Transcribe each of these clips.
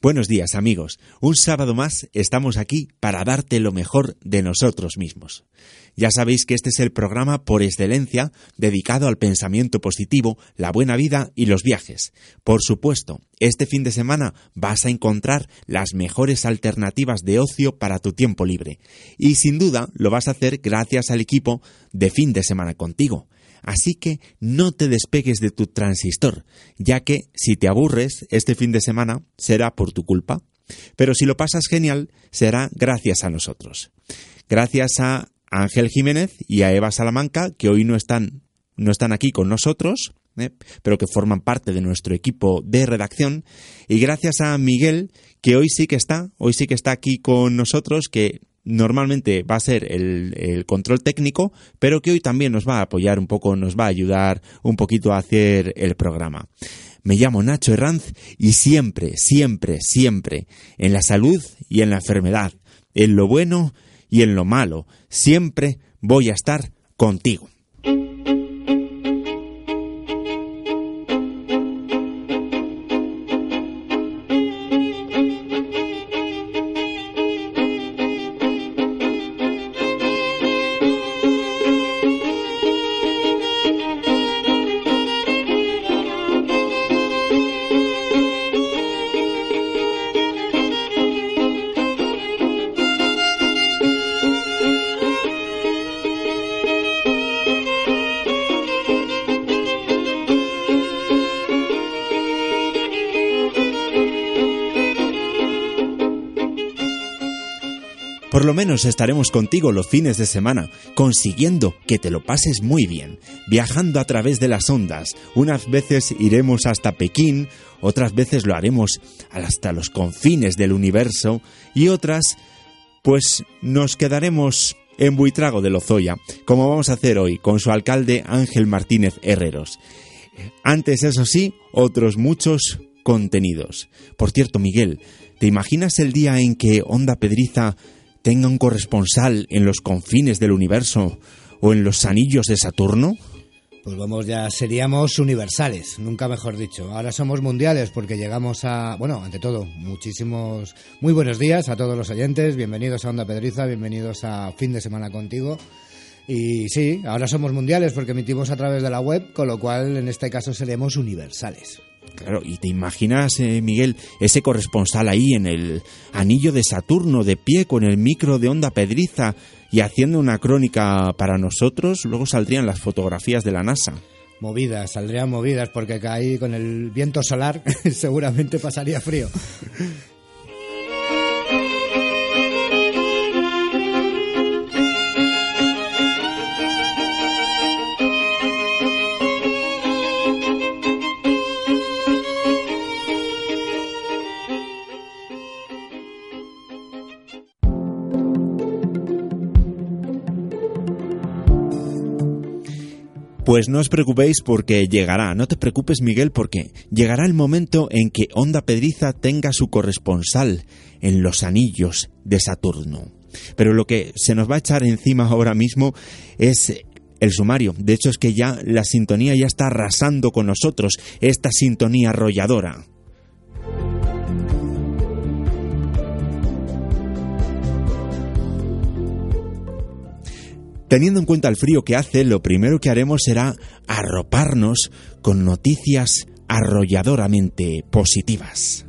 Buenos días amigos, un sábado más estamos aquí para darte lo mejor de nosotros mismos. Ya sabéis que este es el programa por excelencia dedicado al pensamiento positivo, la buena vida y los viajes. Por supuesto, este fin de semana vas a encontrar las mejores alternativas de ocio para tu tiempo libre. Y sin duda lo vas a hacer gracias al equipo de fin de semana contigo. Así que no te despegues de tu transistor, ya que si te aburres este fin de semana será por tu culpa. Pero si lo pasas genial, será gracias a nosotros. Gracias a Ángel Jiménez y a Eva Salamanca, que hoy no están, no están aquí con nosotros, ¿eh? pero que forman parte de nuestro equipo de redacción. Y gracias a Miguel, que hoy sí que está, hoy sí que está aquí con nosotros, que normalmente va a ser el, control técnico, pero que hoy también nos va a apoyar un poco, nos va a ayudar un poquito a hacer el programa. Me llamo Nacho Herranz y siempre, siempre, siempre, en la salud y en la enfermedad, en lo bueno y en lo malo, siempre voy a estar contigo. Estaremos contigo los fines de semana, consiguiendo que te lo pases muy bien, viajando a través de las ondas. Unas veces iremos hasta Pekín, otras veces lo haremos hasta los confines del universo y otras, pues nos quedaremos en Buitrago de Lozoya, como vamos a hacer hoy con su alcalde Ángel Martínez Herreros. Antes, eso sí, otros muchos contenidos. Por cierto, Miguel, ¿te imaginas el día en que Onda Pedriza tenga un corresponsal en los confines del universo o en los anillos de Saturno? Pues vamos, ya seríamos universales, nunca mejor dicho. Ahora somos mundiales porque llegamos a, bueno, ante todo, muchísimos, muy buenos días a todos los oyentes, bienvenidos a Onda Pedriza, bienvenidos a Fin de Semana contigo. Y sí, ahora somos mundiales porque emitimos a través de la web, con lo cual en este caso seremos universales. Claro, y te imaginas, eh, Miguel, ese corresponsal ahí en el anillo de Saturno, de pie con el micro de onda pedriza y haciendo una crónica para nosotros, luego saldrían las fotografías de la NASA. Movidas, saldrían movidas, porque ahí con el viento solar seguramente pasaría frío. Pues no os preocupéis porque llegará, no te preocupes Miguel porque llegará el momento en que Onda Pedriza tenga su corresponsal en los anillos de Saturno. Pero lo que se nos va a echar encima ahora mismo es el sumario. De hecho es que ya la sintonía ya está arrasando con nosotros, esta sintonía arrolladora. Teniendo en cuenta el frío que hace, lo primero que haremos será arroparnos con noticias arrolladoramente positivas.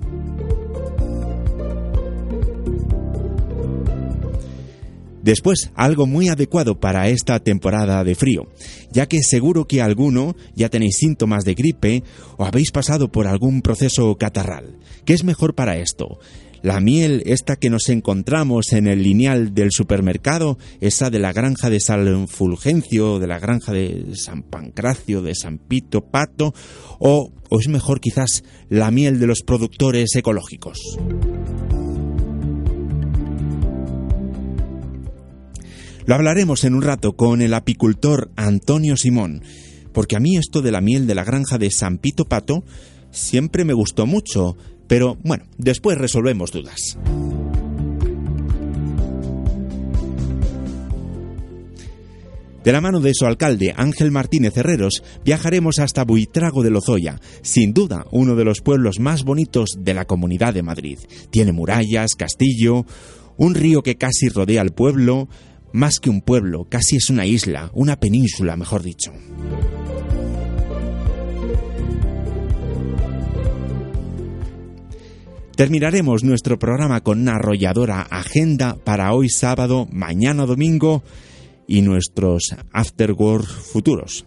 Después, algo muy adecuado para esta temporada de frío, ya que seguro que alguno ya tenéis síntomas de gripe o habéis pasado por algún proceso catarral. ¿Qué es mejor para esto? La miel, esta que nos encontramos en el lineal del supermercado, esa de la granja de San Fulgencio, de la granja de San Pancracio, de San Pito Pato, o, o es mejor quizás la miel de los productores ecológicos. Lo hablaremos en un rato con el apicultor Antonio Simón, porque a mí esto de la miel de la granja de San Pito Pato siempre me gustó mucho pero bueno, después resolvemos dudas. De la mano de su alcalde, Ángel Martínez Herreros, viajaremos hasta Buitrago de Lozoya, sin duda uno de los pueblos más bonitos de la Comunidad de Madrid. Tiene murallas, castillo, un río que casi rodea al pueblo, más que un pueblo, casi es una isla, una península, mejor dicho. Terminaremos nuestro programa con una arrolladora agenda para hoy sábado, mañana domingo y nuestros afterwork futuros.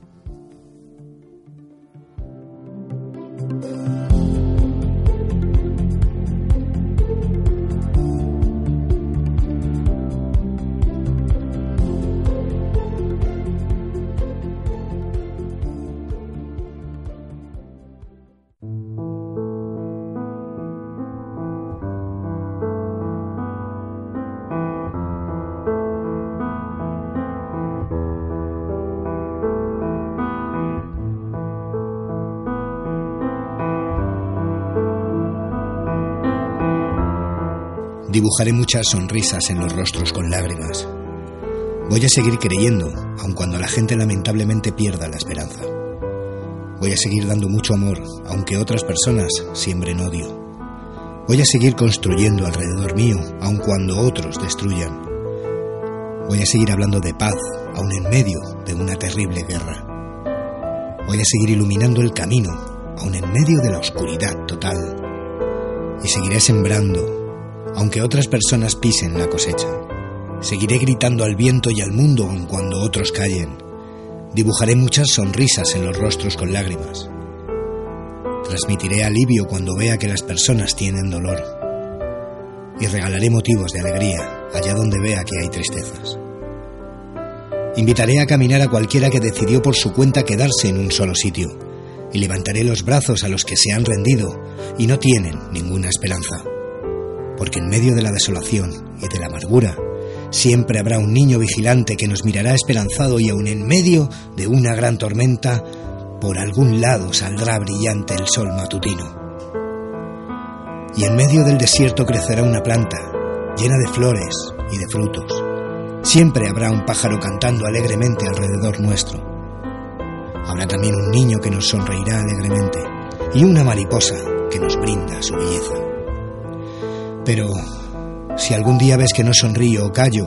Dibujaré muchas sonrisas en los rostros con lágrimas. Voy a seguir creyendo, aun cuando la gente lamentablemente pierda la esperanza. Voy a seguir dando mucho amor, aunque otras personas siembren odio. Voy a seguir construyendo alrededor mío, aun cuando otros destruyan. Voy a seguir hablando de paz, aun en medio de una terrible guerra. Voy a seguir iluminando el camino, aun en medio de la oscuridad total. Y seguiré sembrando, aunque otras personas pisen la cosecha. Seguiré gritando al viento y al mundo aun cuando otros callen. Dibujaré muchas sonrisas en los rostros con lágrimas. Transmitiré alivio cuando vea que las personas tienen dolor. Y regalaré motivos de alegría allá donde vea que hay tristezas. Invitaré a caminar a cualquiera que decidió por su cuenta quedarse en un solo sitio. Y levantaré los brazos a los que se han rendido y no tienen ninguna esperanza porque en medio de la desolación y de la amargura siempre habrá un niño vigilante que nos mirará esperanzado y aun en medio de una gran tormenta, por algún lado saldrá brillante el sol matutino. Y en medio del desierto crecerá una planta llena de flores y de frutos. Siempre habrá un pájaro cantando alegremente alrededor nuestro. Habrá también un niño que nos sonreirá alegremente y una mariposa que nos brinda su belleza. Pero si algún día ves que no sonrío o callo,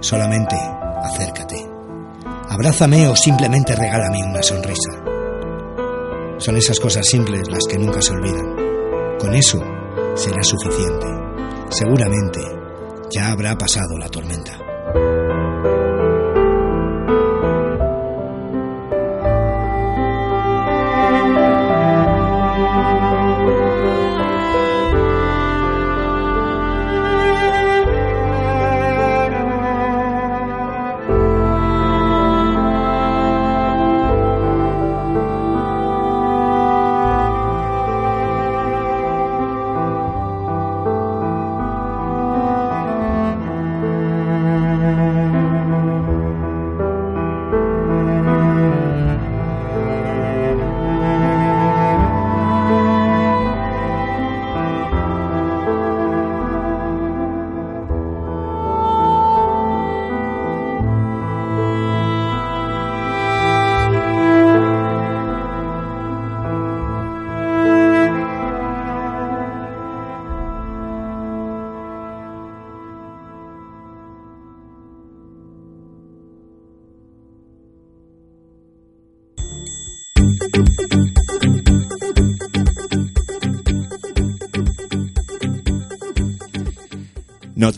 solamente acércate. Abrázame o simplemente regálame una sonrisa. Son esas cosas simples las que nunca se olvidan. Con eso será suficiente. Seguramente ya habrá pasado la tormenta.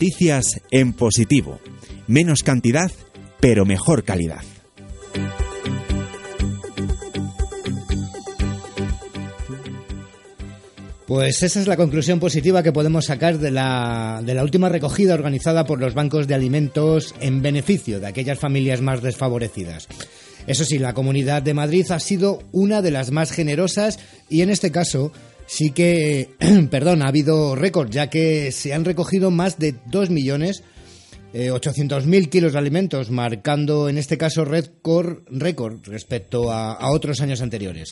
Noticias en positivo. Menos cantidad, pero mejor calidad. Pues esa es la conclusión positiva que podemos sacar de la, de la última recogida organizada por los bancos de alimentos en beneficio de aquellas familias más desfavorecidas. Eso sí, la Comunidad de Madrid ha sido una de las más generosas y en este caso sí que, perdón, ha habido récord, ya que se han recogido más de 2 millones eh, 800.000 kilos de alimentos, marcando en este caso récord, récord respecto a, a otros años anteriores.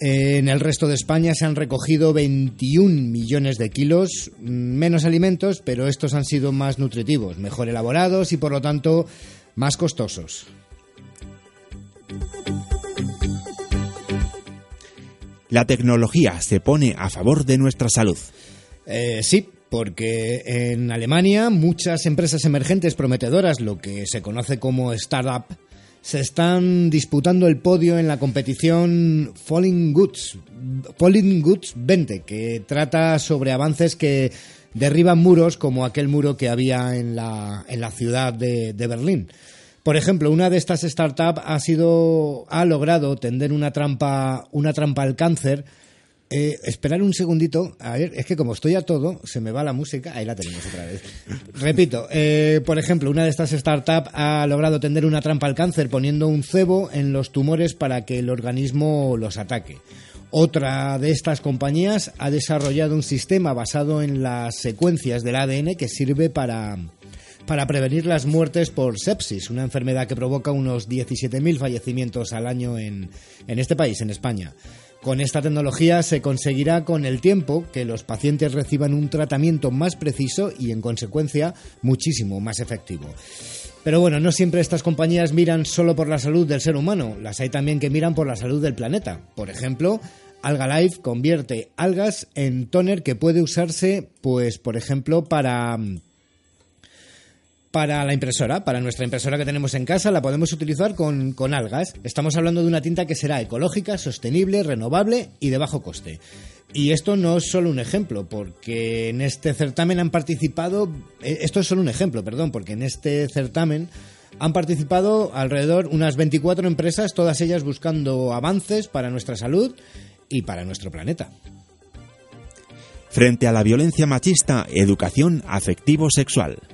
En el resto de España se han recogido 21 millones de kilos, mm, menos alimentos, pero estos han sido más nutritivos, mejor elaborados y por lo tanto más costosos. La tecnología se pone a favor de nuestra salud. Eh, sí, porque en Alemania muchas empresas emergentes prometedoras, lo que se conoce como startup, se están disputando el podio en la competición Falling Goods, Falling Goods 20, que trata sobre avances que derriban muros como aquel muro que había en la, en la ciudad de, de Berlín. Por ejemplo, una de estas startups ha sido ha logrado tender una trampa una trampa al cáncer. Eh, esperar un segundito. A ver, es que como estoy a todo, se me va la música. Ahí la tenemos otra vez. Repito, eh, por ejemplo, una de estas startups ha logrado tender una trampa al cáncer poniendo un cebo en los tumores para que el organismo los ataque. Otra de estas compañías ha desarrollado un sistema basado en las secuencias del ADN que sirve para, para prevenir las muertes por sepsis, una enfermedad que provoca unos 17.000 fallecimientos al año en, en este país, en España. Con esta tecnología se conseguirá con el tiempo que los pacientes reciban un tratamiento más preciso y, en consecuencia, muchísimo más efectivo. Pero bueno, no siempre estas compañías miran solo por la salud del ser humano, las hay también que miran por la salud del planeta. Por ejemplo, AlgaLife convierte algas en toner que puede usarse, pues, por ejemplo, para para la impresora, para nuestra impresora que tenemos en casa, la podemos utilizar con, con, algas. Estamos hablando de una tinta que será ecológica, sostenible, renovable y de bajo coste. Y esto no es solo un ejemplo, porque en este certamen han participado, esto es solo un ejemplo, perdón, porque en este certamen han participado alrededor unas 24 empresas, todas ellas buscando avances para nuestra salud y para nuestro planeta. Frente a la violencia machista, educación afectivo-sexual.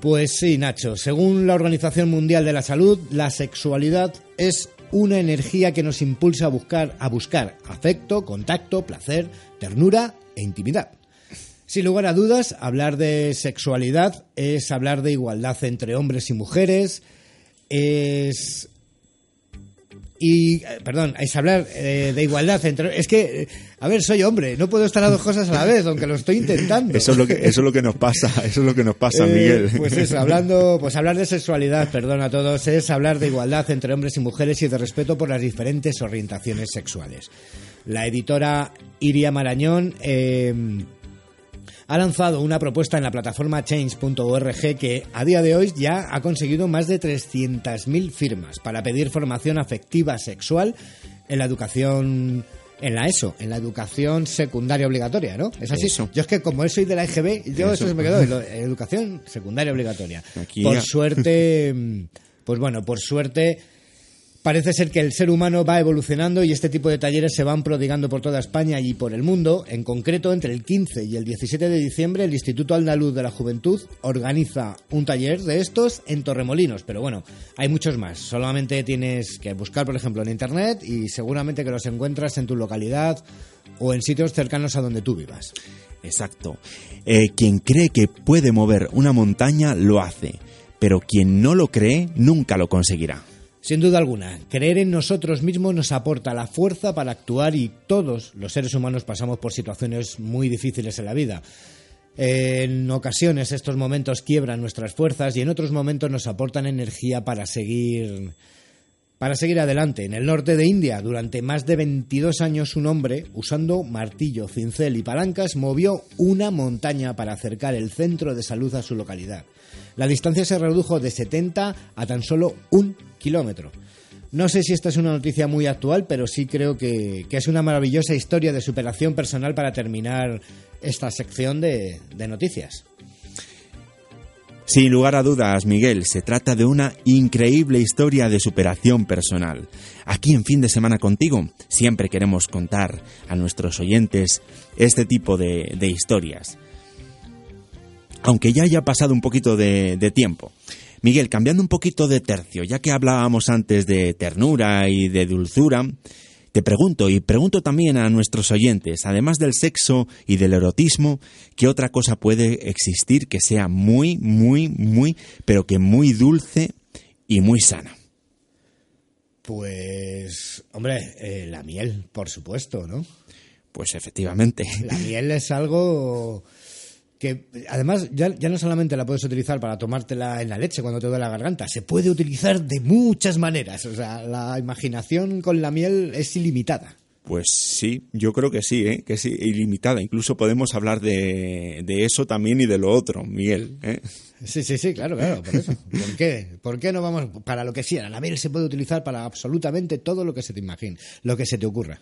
Pues sí, Nacho. Según la Organización Mundial de la Salud, la sexualidad es una energía que nos impulsa a buscar, a buscar afecto, contacto, placer, ternura e intimidad. Sin lugar a dudas, hablar de sexualidad es hablar de igualdad entre hombres y mujeres, es y perdón, es hablar eh, de igualdad entre es que a ver, soy hombre, no puedo estar a dos cosas a la vez, aunque lo estoy intentando. Eso es lo que eso es lo que nos pasa, eso es lo que nos pasa, Eh, Miguel. Pues eso, hablando, pues hablar de sexualidad, perdón a todos, es hablar de igualdad entre hombres y mujeres y de respeto por las diferentes orientaciones sexuales. La editora Iria Marañón eh, ha lanzado una propuesta en la plataforma change.org que a día de hoy ya ha conseguido más de 300.000 firmas para pedir formación afectiva sexual en la educación en la ESO, en la educación secundaria obligatoria, ¿no? Es así. Eso. Yo es que como soy de la EGB, yo eso, Eso. se me quedó, educación secundaria obligatoria. Aquí por ya- suerte, pues bueno, por suerte Parece ser que el ser humano va evolucionando y este tipo de talleres se van prodigando por toda España y por el mundo. En concreto, entre el 15 y el 17 de diciembre, el Instituto Andaluz de la Juventud organiza un taller de estos en Torremolinos. Pero bueno, hay muchos más. Solamente tienes que buscar, por ejemplo, en Internet y seguramente que los encuentras en tu localidad o en sitios cercanos a donde tú vivas. Exacto. Eh, quien cree que puede mover una montaña lo hace, pero quien no lo cree nunca lo conseguirá. Sin duda alguna, creer en nosotros mismos nos aporta la fuerza para actuar y todos los seres humanos pasamos por situaciones muy difíciles en la vida. En ocasiones estos momentos quiebran nuestras fuerzas y en otros momentos nos aportan energía para seguir para seguir adelante. En el norte de India, durante más de 22 años, un hombre, usando martillo, cincel y palancas, movió una montaña para acercar el centro de salud a su localidad. La distancia se redujo de 70 a tan solo un kilómetro. No sé si esta es una noticia muy actual, pero sí creo que, es una maravillosa historia de superación personal para terminar esta sección de noticias. Sin lugar a dudas, Miguel, se trata de una increíble historia de superación personal. Aquí en fin de semana contigo siempre queremos contar a nuestros oyentes este tipo de, historias. Aunque ya haya pasado un poquito de tiempo. Miguel, cambiando un poquito de tercio, ya que hablábamos antes de ternura y de dulzura, Te pregunto y pregunto también a nuestros oyentes, además del sexo y del erotismo, ¿qué otra cosa puede existir que sea muy, muy, muy, pero que muy dulce y muy sana? Pues, hombre, eh, la miel, por supuesto, ¿no? Pues efectivamente. La miel es algo que además ya, ya, no solamente la puedes utilizar para tomártela en la leche cuando te duele la garganta, se puede utilizar de muchas maneras. O sea, la imaginación con la miel es ilimitada. Pues sí, yo creo que sí, ¿eh? que es ilimitada. Incluso podemos hablar de, de eso también y de lo otro, miel. ¿eh? Sí, sí, sí, claro, claro, por eso. ¿Por qué? ¿Por qué no vamos para lo que sea? La miel se puede utilizar para absolutamente todo lo que se te imagine, lo que se te ocurra.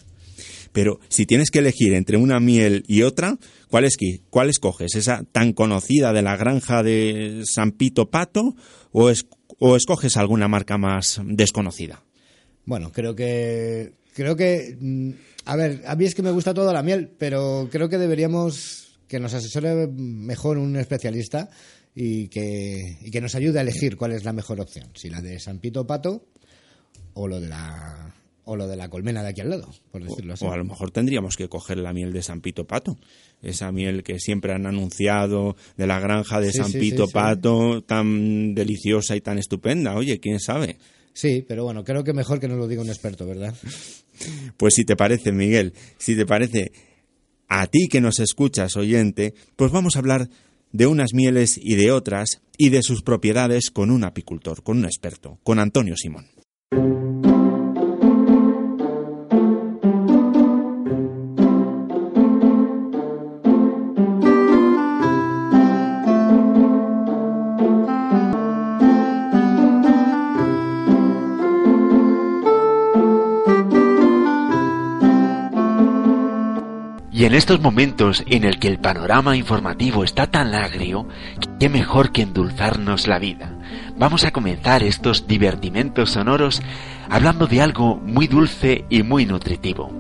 Pero si tienes que elegir entre una miel y otra, ¿cuál, es, cuál escoges? ¿Esa tan conocida de la granja de San Pito Pato o, es, o escoges alguna marca más desconocida? Bueno, creo que creo que mm, a ver, a mí es que me gusta toda la miel, pero creo que deberíamos que nos asesore mejor un especialista y que, y que nos ayude a elegir cuál es la mejor opción, si la de San Pito Pato o lo de la o lo de la colmena de aquí al lado, por decirlo así. O a lo mejor tendríamos que coger la miel de San Pito Pato, esa miel que siempre han anunciado de la granja de San Pito Pato, tan deliciosa y tan estupenda. Oye, quién sabe. Sí, pero bueno, creo que mejor que nos lo diga un experto, ¿verdad? Pues si te parece, Miguel, si te parece, a ti que nos escuchas, oyente, pues vamos a hablar de unas mieles y de otras y de sus propiedades con un apicultor, con un experto, con Antonio Simón. En estos momentos en el que el panorama informativo está tan agrio, qué mejor que endulzarnos la vida. Vamos a comenzar estos divertimentos sonoros hablando de algo muy dulce y muy nutritivo.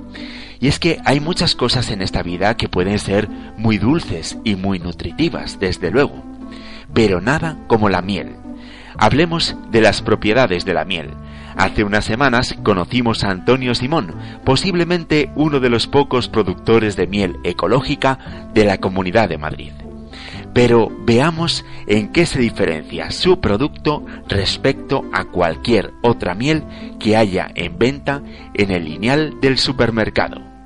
Y es que hay muchas cosas en esta vida que pueden ser muy dulces y muy nutritivas, desde luego, pero nada como la miel. Hablemos de las propiedades de la miel. Hace unas semanas conocimos a Antonio Simón, posiblemente uno de los pocos productores de miel ecológica de la Comunidad de Madrid. Pero veamos en qué se diferencia su producto respecto a cualquier otra miel que haya en venta en el lineal del supermercado.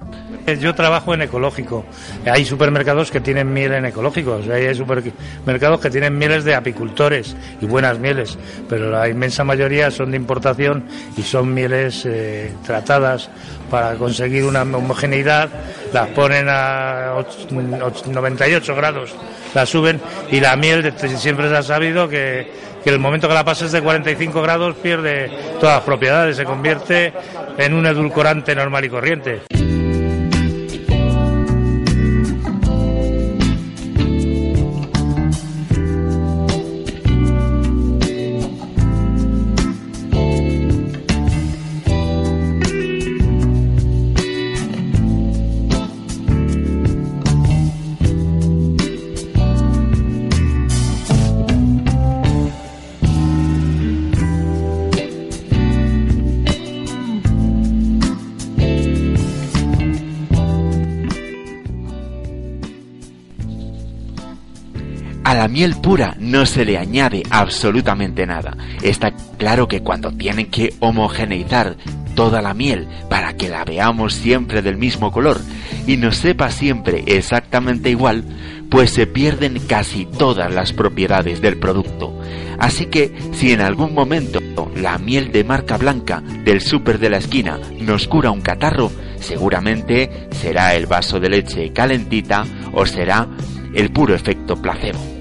Yo trabajo en ecológico. Hay supermercados que tienen miel en ecológicos, hay supermercados que tienen mieles de apicultores y buenas mieles, pero la inmensa mayoría son de importación y son mieles eh, tratadas para conseguir una homogeneidad, las ponen a 98 grados, la suben y la miel siempre se ha sabido que que el momento que la pases de 45 grados pierde todas las propiedades, se convierte en un edulcorante normal y corriente. Miel pura no se le añade absolutamente nada. Está claro que cuando tienen que homogeneizar toda la miel para que la veamos siempre del mismo color y nos sepa siempre exactamente igual, pues se pierden casi todas las propiedades del producto. Así que si en algún momento la miel de marca blanca del súper de la esquina nos cura un catarro, seguramente será el vaso de leche calentita o será el puro efecto placebo.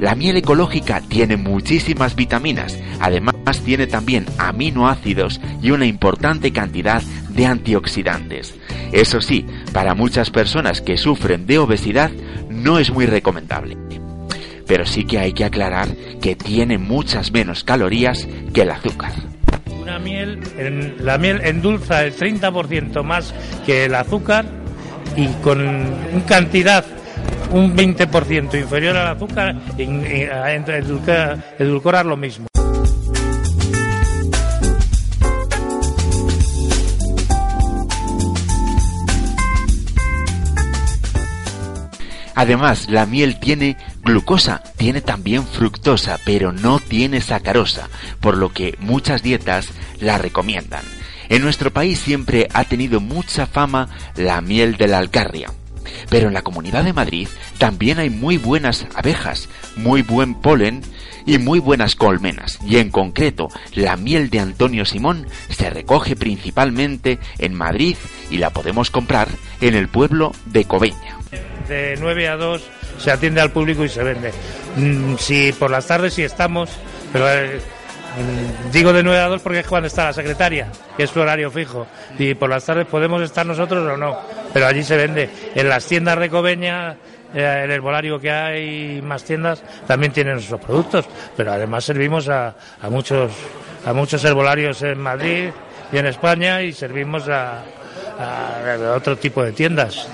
La miel ecológica tiene muchísimas vitaminas, además tiene también aminoácidos y una importante cantidad de antioxidantes. Eso sí, para muchas personas que sufren de obesidad no es muy recomendable. Pero sí que hay que aclarar que tiene muchas menos calorías que el azúcar. Una miel, la miel endulza el 30% más que el azúcar y con cantidad un 20% inferior al azúcar y, y edulcorar lo mismo. Además, la miel tiene glucosa, tiene también fructosa, pero no tiene sacarosa, por lo que muchas dietas la recomiendan. En nuestro país siempre ha tenido mucha fama la miel de la alcarria. Pero en la Comunidad de Madrid también hay muy buenas abejas, muy buen polen y muy buenas colmenas. Y en concreto, la miel de Antonio Simón se recoge principalmente en Madrid y la podemos comprar en el pueblo de Coveña. De 9 a 2 se atiende al público y se vende. Mm, Si por las tardes sí estamos, pero eh, digo de 9 a 2 porque es cuando está la secretaria, que es su horario fijo. Y por las tardes podemos estar nosotros o no, pero allí se vende. En las tiendas de eh, el herbolario que hay, más tiendas, también tienen nuestros productos, pero además servimos a, a muchos a muchos herbolarios en Madrid y en España y servimos a, a otro tipo de tiendas.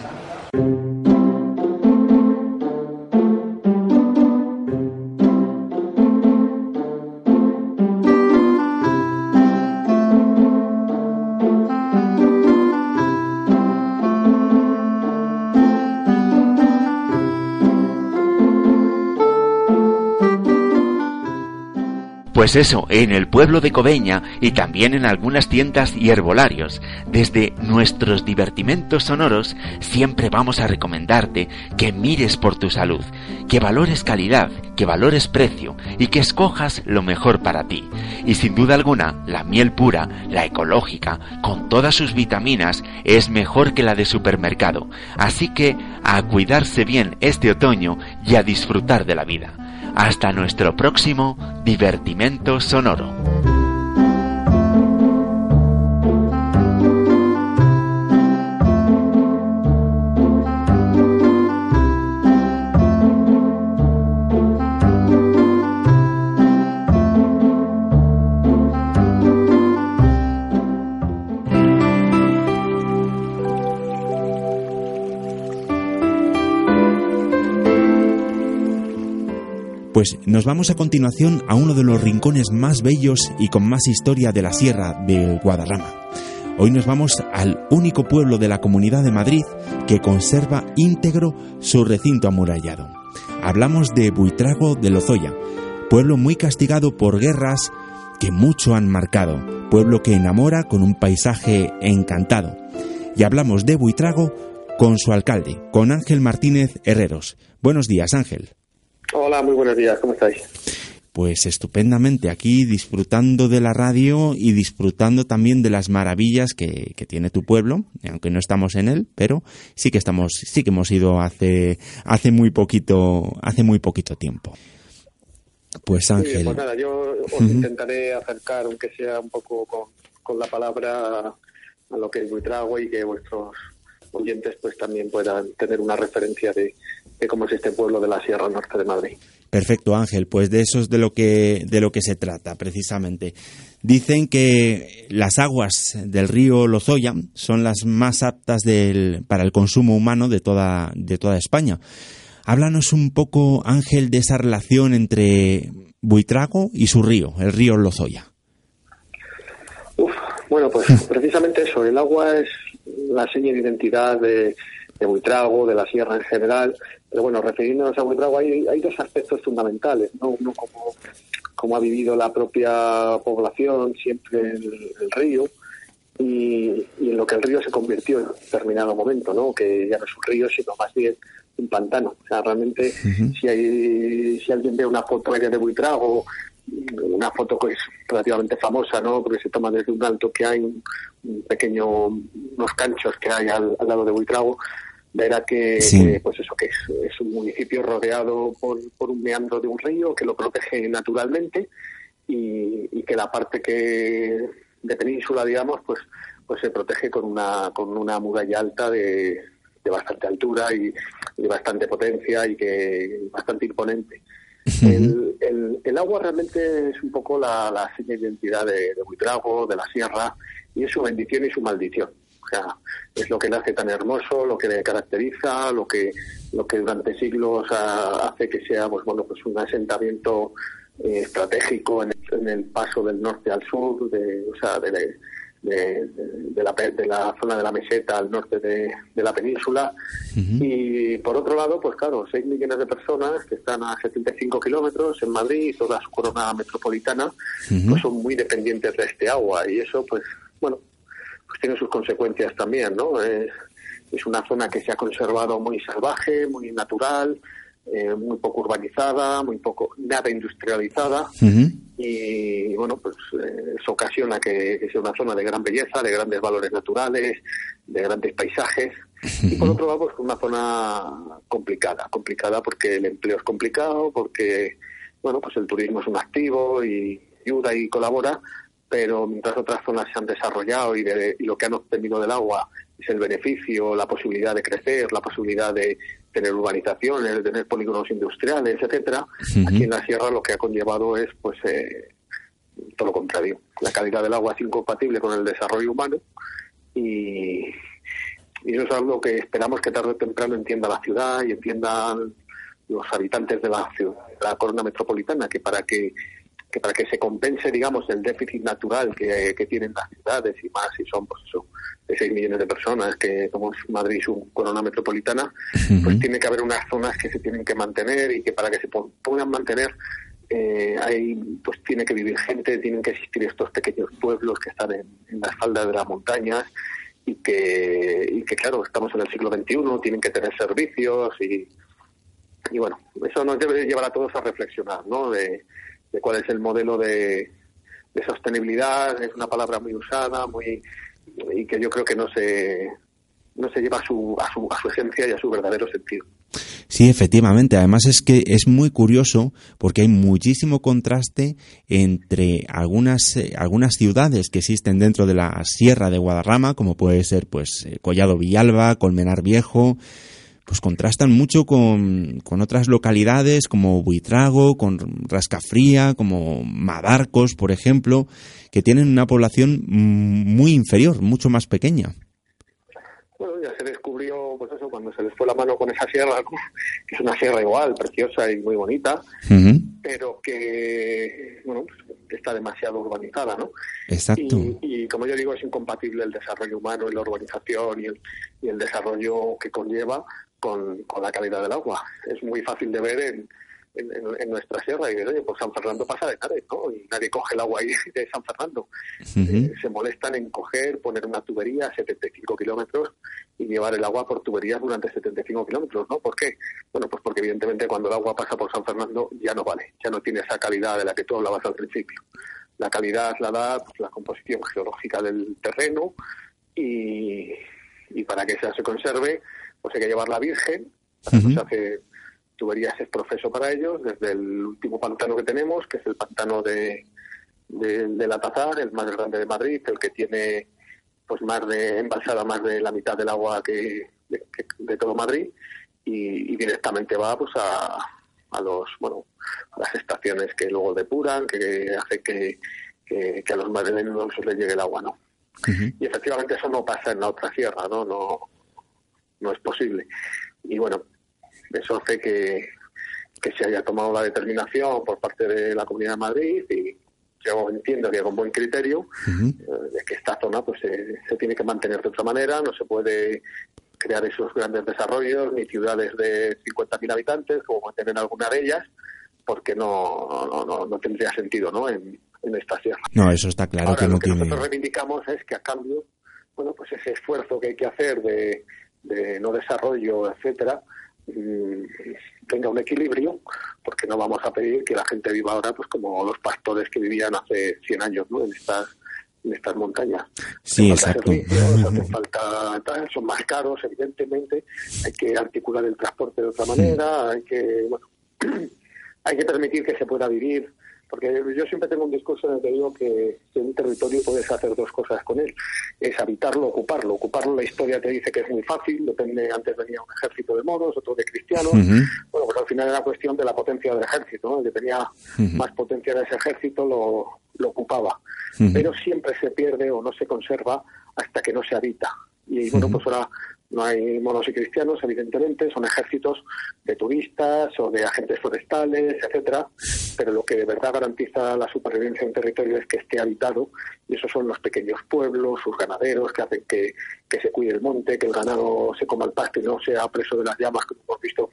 Pues eso, en el pueblo de Coveña y también en algunas tiendas y herbolarios. Desde nuestros divertimentos sonoros siempre vamos a recomendarte que mires por tu salud, que valores calidad, que valores precio y que escojas lo mejor para ti. Y sin duda alguna, la miel pura, la ecológica, con todas sus vitaminas, es mejor que la de supermercado. Así que a cuidarse bien este otoño y a disfrutar de la vida. Hasta nuestro próximo divertimento sonoro. Pues nos vamos a continuación a uno de los rincones más bellos y con más historia de la Sierra del Guadarrama. Hoy nos vamos al único pueblo de la Comunidad de Madrid que conserva íntegro su recinto amurallado. Hablamos de Buitrago de Lozoya, pueblo muy castigado por guerras que mucho han marcado, pueblo que enamora con un paisaje encantado. Y hablamos de Buitrago con su alcalde, con Ángel Martínez Herreros. Buenos días, Ángel. Hola, muy buenos días, ¿cómo estáis? Pues estupendamente, aquí disfrutando de la radio y disfrutando también de las maravillas que, que, tiene tu pueblo, aunque no estamos en él, pero sí que estamos, sí que hemos ido hace, hace muy poquito, hace muy poquito tiempo. Pues Ángel. Sí, pues nada, yo os intentaré acercar, aunque sea un poco con, con la palabra, a lo que es Buitrago y que vuestros oyentes pues también puedan tener una referencia de, de cómo es este pueblo de la Sierra Norte de Madrid. Perfecto, Ángel. Pues de eso es de lo que de lo que se trata, precisamente. Dicen que las aguas del río Lozoya son las más aptas del, para el consumo humano de toda de toda España. Háblanos un poco, Ángel, de esa relación entre Buitrago y su río, el río Lozoya. Uf, bueno, pues precisamente eso. El agua es la seña de identidad de, de Buitrago, de la sierra en general. Pero bueno, refiriéndonos a Buitrago, hay, hay dos aspectos fundamentales, ¿no? Uno como, como ha vivido la propia población siempre el, el río y, y, en lo que el río se convirtió en determinado momento, ¿no? Que ya no es un río, sino más bien un pantano. O sea, realmente, uh -huh. si, hay, si alguien ve una foto de Buitrago, una foto que es relativamente famosa, ¿no? Porque se toma desde un alto que hay un, pequeño, unos canchos que hay al, al lado de Buitrago, verá que, sí. que, pues eso que es, es, un municipio rodeado por, por, un meandro de un río que lo protege naturalmente y, y, que la parte que de península digamos pues pues se protege con una con una muralla alta de, de bastante altura y, y, bastante potencia y que bastante imponente el, el, el, agua realmente es un poco la, la seña de identidad de, de Buitrago, de la sierra, y es su bendición y su maldición. O sea, es lo que le hace tan hermoso, lo que le caracteriza, lo que, lo que durante siglos ha, hace que sea pues, bueno, pues un asentamiento eh, estratégico en el, en el, paso del norte al sur, de, o sea, de, de, la, de la zona de la meseta al norte de, la península. Y por otro lado, pues claro, 6 millones de personas que están a 75 kilómetros en Madrid y toda su corona metropolitana, pues son muy dependientes de este agua. Y eso, pues, bueno, pues tiene sus consecuencias también, ¿no? Es, es una zona que se ha conservado muy salvaje, muy natural, eh, muy poco urbanizada, muy poco nada industrializada. Y bueno pues eh, eso ocasiona que, sea una zona de gran belleza, de grandes valores naturales, de grandes paisajes. Y por otro lado pues una zona complicada, complicada porque el empleo es complicado, porque bueno pues el turismo es un activo y ayuda y colabora, pero mientras otras zonas se han desarrollado y, y lo que han obtenido del agua es el beneficio, la posibilidad de crecer, la posibilidad de tener urbanizaciones, tener polígonos industriales, etcétera. Aquí en la sierra lo que ha conllevado es pues eh, todo lo contrario. La calidad del agua es incompatible con el desarrollo humano y, y eso es algo que esperamos que tarde o temprano entienda la ciudad y entiendan los habitantes de la ciudad, de la corona metropolitana, que para que que para que se compense, digamos, el déficit natural que, tienen las ciudades y más si son, pues eso, de 6 millones de personas, que como es Madrid su corona metropolitana, pues tiene que haber unas zonas que se tienen que mantener y que para que se puedan mantener eh, hay, pues tiene que vivir gente, tienen que existir estos pequeños pueblos que están en, las faldas de las montañas y que, y que, claro, estamos en el siglo XXI, tienen que tener servicios y, y bueno, eso nos debe llevar a todos a reflexionar, ¿no? De, de cuál es el modelo de, sostenibilidad, es una palabra muy usada, muy y que yo creo que no se no se lleva a su, a su, a su esencia y a su verdadero sentido. Sí, efectivamente. Además es que es muy curioso porque hay muchísimo contraste entre algunas, eh, algunas ciudades que existen dentro de la Sierra de Guadarrama, como puede ser pues eh, Collado Villalba, Colmenar Viejo, pues contrastan mucho con, con, otras localidades como Buitrago, con Rascafría, como Madarcos, por ejemplo, que tienen una población muy inferior, mucho más pequeña. Bueno, ya se descubrió, pues eso, cuando se les fue la mano con esa sierra, que es una sierra igual, preciosa y muy bonita, pero que, bueno, pues, está demasiado urbanizada, ¿no? Exacto. Y, como yo digo, es incompatible el desarrollo humano y la urbanización y el, y el desarrollo que conlleva con, con la calidad del agua. Es muy fácil de ver en, en, nuestra sierra y oye, pues San Fernando pasa de nadie, ¿no? Y nadie coge el agua ahí de San Fernando. Eh, se molestan en coger, poner una tubería a 75 kilómetros y llevar el agua por tuberías durante 75 kilómetros, ¿no? ¿Por qué? Bueno, pues porque evidentemente cuando el agua pasa por San Fernando ya no vale, ya no tiene esa calidad de la que tú hablabas al principio. La calidad la da pues, la composición geológica del terreno y, y para que esa se conserve pues hay que llevarla virgen, se hace tuberías es proceso para ellos, desde el último pantano que tenemos, que es el pantano de, de, la Tazar, el más grande de Madrid, el que tiene pues más de embalsada más de la mitad del agua que de, todo Madrid y, directamente va pues a, a los bueno a las estaciones que luego depuran que hace que, que, a los madrileños les llegue el agua no y efectivamente eso no pasa en la otra sierra no no no es posible. Y bueno, eso hace que, que se haya tomado la determinación por parte de la Comunidad de Madrid y yo entiendo que con buen criterio eh, de que esta zona pues se, tiene que mantener de otra manera, no se puede crear esos grandes desarrollos ni ciudades de 50.000 habitantes como mantener alguna de ellas porque no, no, no, tendría sentido ¿no? En, en, esta sierra. No, eso está claro que no lo que tiene. nosotros reivindicamos es que a cambio, bueno, pues ese esfuerzo que hay que hacer de, de no desarrollo, etcétera, mm, tenga un equilibrio, porque no vamos a pedir que la gente viva ahora pues como los pastores que vivían hace 100 años ¿no? en estas en estas montañas. Sí, exacto. falta, son más caros, evidentemente, hay que articular el transporte de otra manera, hay que, bueno, hay que permitir que se pueda vivir porque yo siempre tengo un discurso en el que digo que, en un territorio puedes hacer dos cosas con él. Es habitarlo, ocuparlo. Ocuparlo, la historia te dice que es muy fácil, depende, antes venía un ejército de moros, otro de cristianos. Bueno, pues al final era cuestión de la potencia del ejército, ¿no? El que tenía más potencia en ese ejército lo, lo ocupaba. Pero siempre se pierde o no se conserva hasta que no se habita. Y bueno, pues ahora no hay monos y cristianos, evidentemente, son ejércitos de turistas o de agentes forestales, etcétera, pero lo que de verdad garantiza la supervivencia de un territorio es que esté habitado, y esos son los pequeños pueblos, sus ganaderos, que hacen que, que se cuide el monte, que el ganado se coma el pasto y no sea preso de las llamas, como hemos visto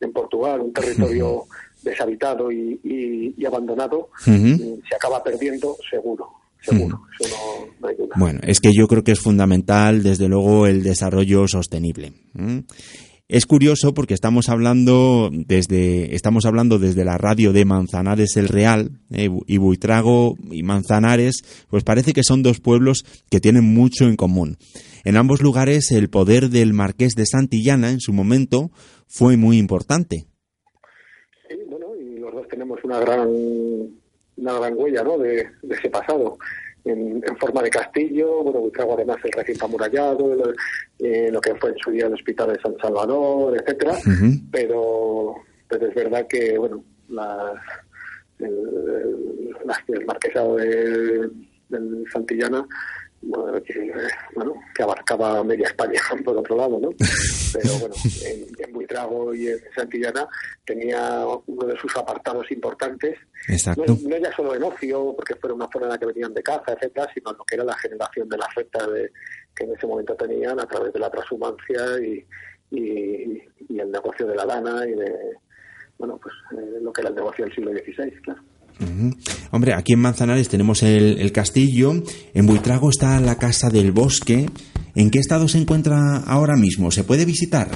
en Portugal, un territorio deshabitado y, abandonado, se acaba perdiendo seguro. Seguro, Bueno, es que yo creo que es fundamental, desde luego, el desarrollo sostenible. Es curioso porque estamos hablando desde estamos hablando desde la radio de Manzanares el Real eh, y Buitrago y Manzanares, pues parece que son dos pueblos que tienen mucho en común. En ambos lugares el poder del marqués de Santillana en su momento fue muy importante. Sí, bueno, y los dos tenemos una gran una gran huella, ¿no? de ese pasado en, forma de castillo, bueno, Buitrago además el recinto amurallado, eh, lo que fue en su día el Hospital de San Salvador, etcétera, pero, pero es verdad que, bueno, las, el, marquesado de, Santillana bueno, que, bueno, que abarcaba media España por otro lado, ¿no? Pero bueno, en, en Buitrago y en Santillana tenía uno de sus apartados importantes, Exacto. No, ya solo en ocio, porque fuera una zona en la que venían de caza, etcétera, sino lo que era la generación de la renta de, que en ese momento tenían a través de la transhumancia y, y, el negocio de la lana y de, bueno, pues eh, lo que era el negocio del siglo XVI, claro. Hombre, aquí en Manzanares tenemos el, castillo, en Buitrago está la Casa del Bosque. ¿En qué estado se encuentra ahora mismo? ¿Se puede visitar?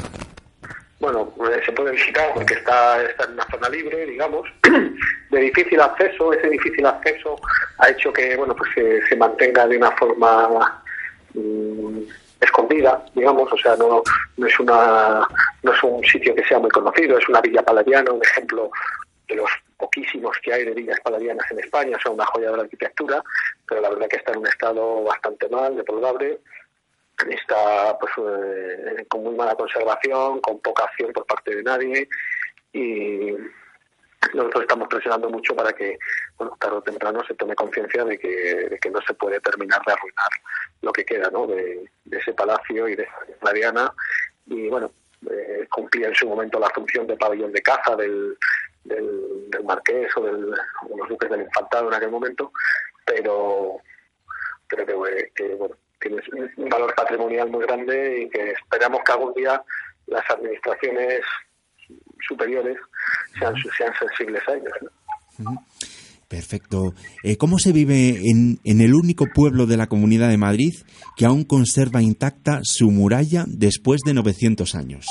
Bueno, eh, se puede visitar porque está, está en una zona libre, digamos, de difícil acceso. Ese difícil acceso ha hecho que bueno pues se, mantenga de una forma mm, escondida, digamos, o sea, no, no es una no es un sitio que sea muy conocido, es una villa paladiana, un ejemplo de los poquísimos que hay de villas paladianas en España, son una joya de la arquitectura, pero la verdad que está en un estado bastante mal, deplorable, está pues eh, con muy mala conservación, con poca acción por parte de nadie y nosotros estamos presionando mucho para que, tarde o temprano se tome conciencia de que, de que no se puede terminar de arruinar lo que queda, ¿no? De, ese palacio y de la Diana y bueno, eh, cumplía en su momento la función de pabellón de caza del, del, marqués o, del, o los duques del infantado en aquel momento, pero creo que, que bueno, tiene un valor patrimonial muy grande y que esperamos que algún día las administraciones superiores sean, sean sensibles a ellos. Perfecto. Eh, ¿Cómo se vive en, en, el único pueblo de la Comunidad de Madrid que aún conserva intacta su muralla después de 900 años?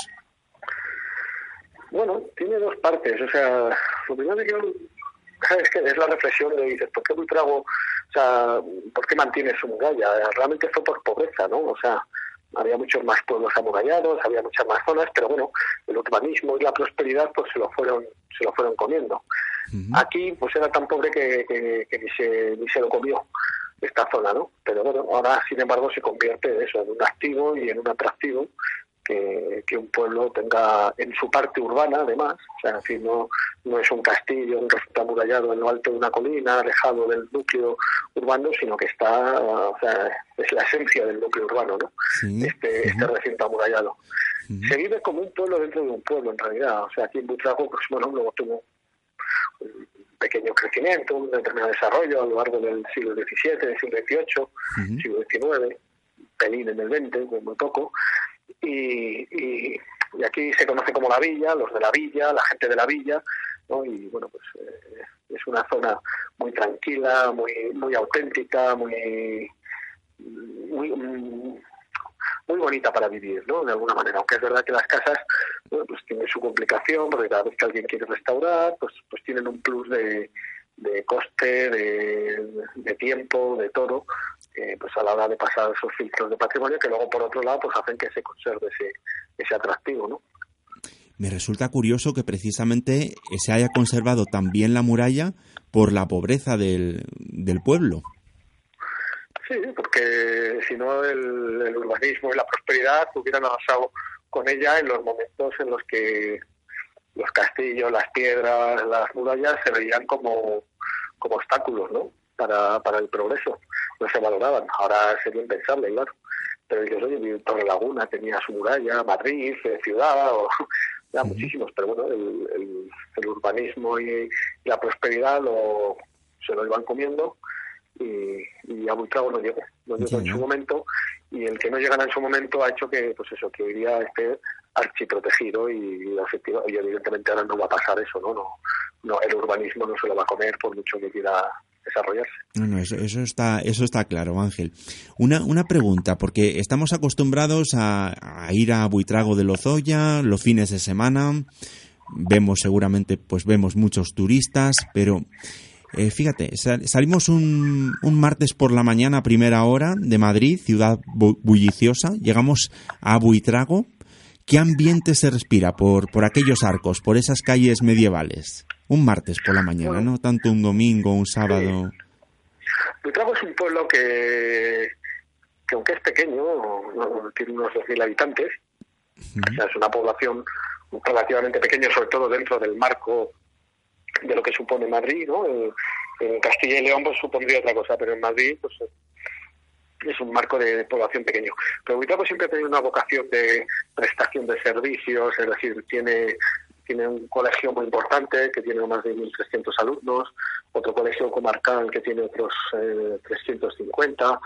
Bueno, partes. O sea, lo primero que es que es la reflexión de dices, ¿por qué Buitrago, o sea, por qué mantiene su muralla? Realmente fue por pobreza, ¿no? O sea, había muchos más pueblos amurallados, había muchas más zonas, pero bueno, el urbanismo y la prosperidad pues se lo fueron, se lo fueron comiendo. Aquí pues era tan pobre que, que, ni, se, ni se lo comió esta zona, ¿no? Pero bueno, ahora sin embargo se convierte en eso, en un activo y en un atractivo que, un pueblo tenga en su parte urbana, además, o sea, decir, no, no es un castillo, un recinto amurallado en lo alto de una colina, alejado del núcleo urbano, sino que está, o sea, es la esencia del núcleo urbano, ¿no? Este, este recinto amurallado. Se vive como un pueblo dentro de un pueblo, en realidad. O sea, aquí en Butrago, pues bueno, luego tuvo un pequeño crecimiento, un determinado desarrollo a lo largo del siglo XVII, del siglo XVIII, siglo XIX, pelín en el XX, muy poco, y, y, aquí se conoce como la villa, los de la villa, la gente de la villa, ¿no? y bueno, pues eh, es una zona muy tranquila, muy muy auténtica, muy muy bonita para vivir, ¿no? De alguna manera, aunque es verdad que las casas pues tienen su complicación, porque cada vez que alguien quiere restaurar, pues pues tienen un plus de, coste, de tiempo, de todo, pues a la hora de pasar esos filtros de patrimonio que luego por otro lado pues hacen que se conserve ese, ese atractivo, ¿no? Me resulta curioso que precisamente se haya conservado también la muralla por la pobreza del, del pueblo. Sí, porque si no el, urbanismo y la prosperidad hubieran arrasado con ella en los momentos en los que los castillos, las piedras, las murallas se veían como, como obstáculos, ¿no? Para, para el progreso no se valoraban. Ahora sería impensable, claro. Pero dices, oye, Torre Laguna tenía su muralla, Madrid, eh, ciudad, o, ya muchísimos, pero bueno, el, el, urbanismo y, la prosperidad lo, se lo iban comiendo y, y a Buitrago no llegó, no llegó en su momento y el que no llegara en su momento ha hecho que pues eso que hoy día esté archiprotegido y, y evidentemente ahora no va a pasar eso no no no el urbanismo no se lo va a comer por mucho que quiera desarrollarse. No, eso, eso, está, eso está claro, Ángel. Una, una pregunta, porque estamos acostumbrados a, ir a Buitrago de Lozoya los fines de semana, vemos seguramente, pues vemos muchos turistas, pero eh, fíjate, salimos un, un, martes por la mañana primera hora de Madrid, ciudad bulliciosa, llegamos a Buitrago. ¿Qué ambiente se respira por, por aquellos arcos, por esas calles medievales? Un martes por la mañana, bueno, no tanto un domingo, un sábado. Buitrago es un pueblo que, que aunque es pequeño, tiene unos 2.000 habitantes, uh -huh. o sea, es una población relativamente pequeña, sobre todo dentro del marco de lo que supone Madrid, ¿no? En, en Castilla y León pues supondría otra cosa, pero en Madrid pues es un marco de población pequeño. Pero Buitrago siempre ha tenido una vocación de prestación de servicios, es decir, tiene tiene un colegio muy importante que tiene más de 1.300 alumnos, otro colegio comarcal que tiene otros eh, 350,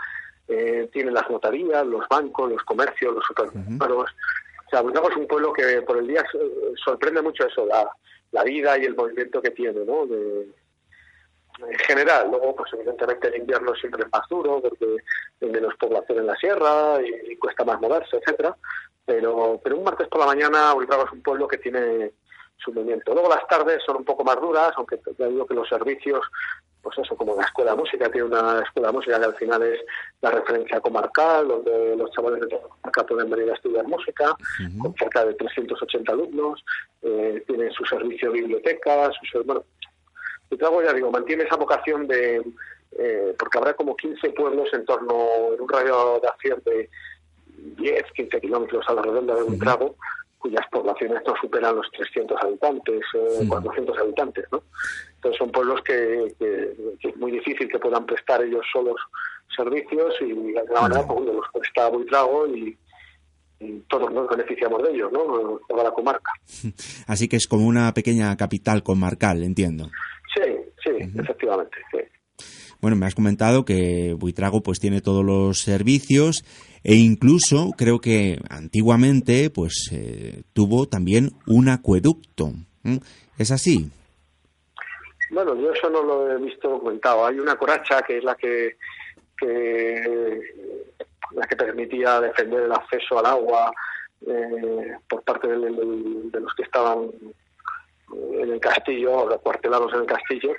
eh, tiene las notarías, los bancos, los comercios, los supermercados. Uh -huh. O sea, Buitrago es un pueblo que por el día sorprende mucho eso, la, la vida y el movimiento que tiene, ¿no? De, en general, luego, pues evidentemente el invierno siempre es más duro porque hay menos población en la sierra y, y cuesta más moverse, etcétera. Pero, pero un martes por la mañana, Buitrago es un pueblo que tiene su. Luego las tardes son un poco más duras, aunque ya digo que los servicios, pues eso, como la escuela de música, tiene una escuela de música que al final es la referencia comarcal, donde los chavales de toda comarca pueden venir a estudiar música, uh -huh. con cerca de 380 alumnos, eh, tiene su servicio de biblioteca, su, bueno, y luego ya digo, mantiene esa vocación de, eh, porque habrá como 15 pueblos en torno, en un radio de acción de 10, 15 kilómetros a la redonda de un trago, cuyas poblaciones no superan los 300 habitantes, eh, sí. 400 habitantes, ¿no? Entonces son pueblos que, que, que, es muy difícil que puedan prestar ellos solos servicios y de alguna manera pues, los presta Buitrago y, y todos nos beneficiamos de ellos, ¿no? Toda la comarca. Así que es como una pequeña capital comarcal, entiendo. Sí, sí, uh -huh. efectivamente, sí. Bueno, me has comentado que Buitrago pues tiene todos los servicios e incluso creo que antiguamente pues eh, tuvo también un acueducto. ¿Es así? Bueno, yo eso no lo he visto documentado. Hay una coracha que es la que, que la que permitía defender el acceso al agua eh, por parte de, los que estaban en el castillo, acuartelados en el castillo,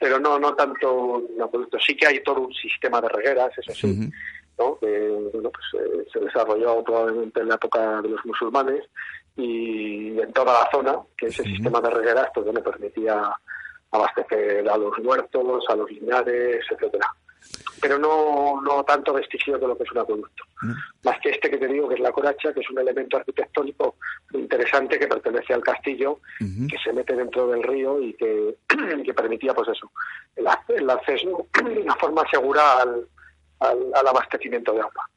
pero no no tanto un acueducto. Sí que hay todo un sistema de regueras, eso sí. Uh -huh ¿no? que bueno, pues, eh, se desarrolló probablemente en la época de los musulmanes y en toda la zona, que ese uh -huh. sistema de regueras pues, le permitía abastecer a los huertos, a los linares, etcétera pero no, no tanto vestigio de lo que es un acueducto. -huh. Más que este que te digo, que es la coracha, que es un elemento arquitectónico interesante que pertenece al castillo, uh -huh. que se mete dentro del río y que, que permitía, pues eso, el, el acceso de una forma segura al, al, al abastecimiento de agua.